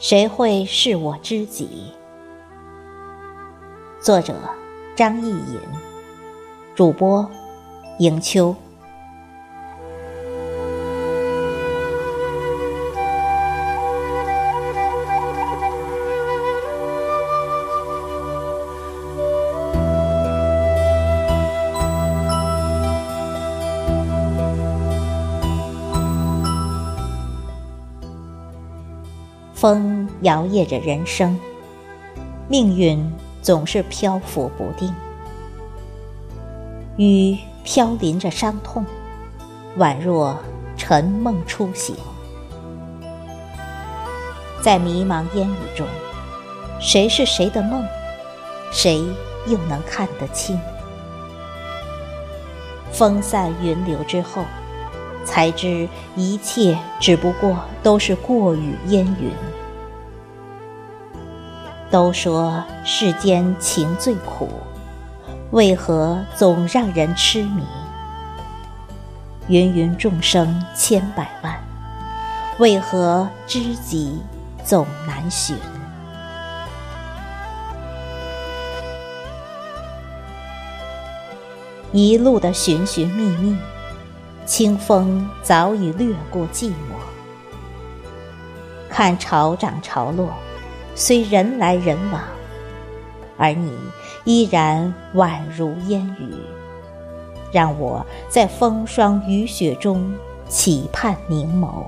谁会是我知己？作者：张艺颖，主播：迎秋。风摇曳着人生，命运总是漂浮不定。雨飘淋着伤痛，宛若沉梦初醒。在迷茫烟雨中，谁是谁的梦？谁又能看得清？风散云流之后。才知一切只不过都是过雨烟云。都说世间情最苦，为何总让人痴迷？芸芸众生千百万，为何知己总难寻？一路的寻寻觅觅。清风早已掠过寂寞，看潮涨潮落，虽人来人往，而你依然宛如烟雨，让我在风霜雨雪中期盼凝眸。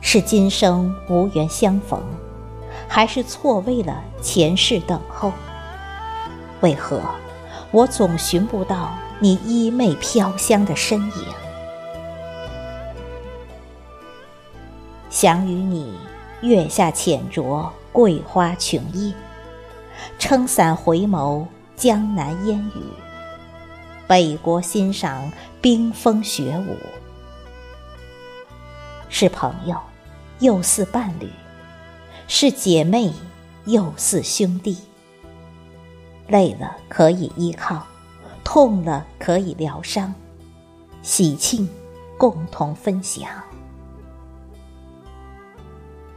是今生无缘相逢，还是错位了前世等候？为何我总寻不到？你衣袂飘香的身影，想与你月下浅酌桂花琼叶，撑伞回眸江南烟雨，北国欣赏冰封雪舞。是朋友，又似伴侣；是姐妹，又似兄弟。累了可以依靠。痛了可以疗伤，喜庆共同分享，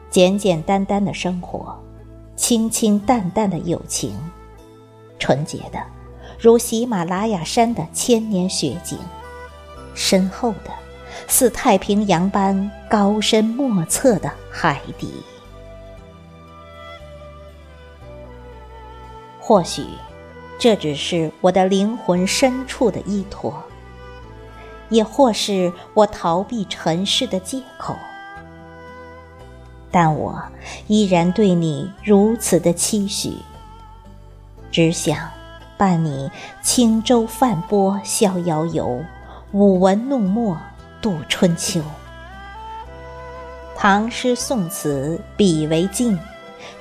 简简单单的生活，清清淡淡的友情，纯洁的如喜马拉雅山的千年雪景，深厚的似太平洋般高深莫测的海底。或许。这只是我的灵魂深处的依托，也或是我逃避尘世的借口。但我依然对你如此的期许，只想伴你轻舟泛波逍遥游，舞文弄墨度春秋。唐诗宋词比为镜，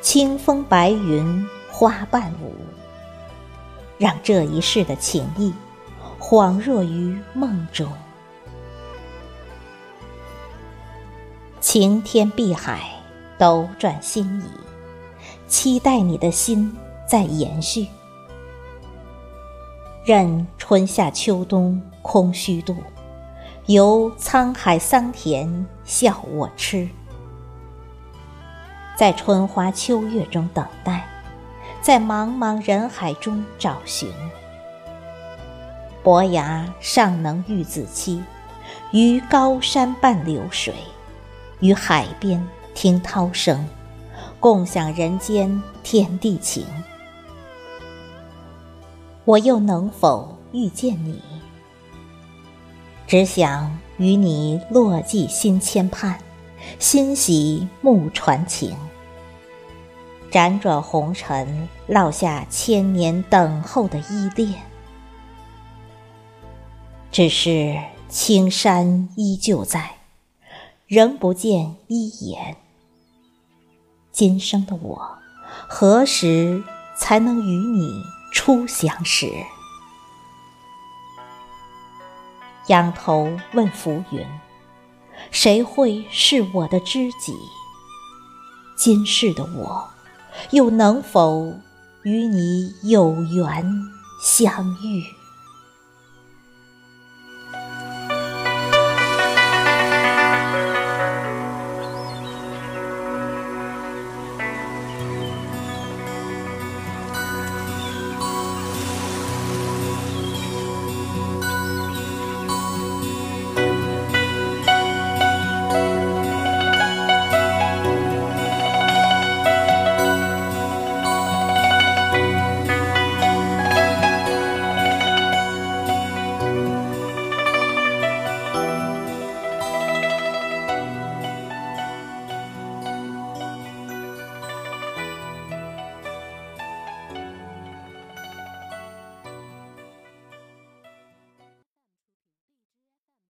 清风白云花伴舞。让这一世的情谊恍若于梦中，晴天碧海，斗转星移，期待你的心在延续。任春夏秋冬空虚度，由沧海桑田笑我痴，在春花秋月中等待。在茫茫人海中找寻，伯牙尚能遇子期，于高山伴流水，于海边听涛声，共享人间天地情。我又能否遇见你？只想与你落寂心牵盼，欣喜木传情。辗转红尘，落下千年等候的依恋。只是青山依旧在，仍不见一眼。今生的我，何时才能与你初相识？仰头问浮云，谁会是我的知己？今世的我。又能否与你有缘相遇？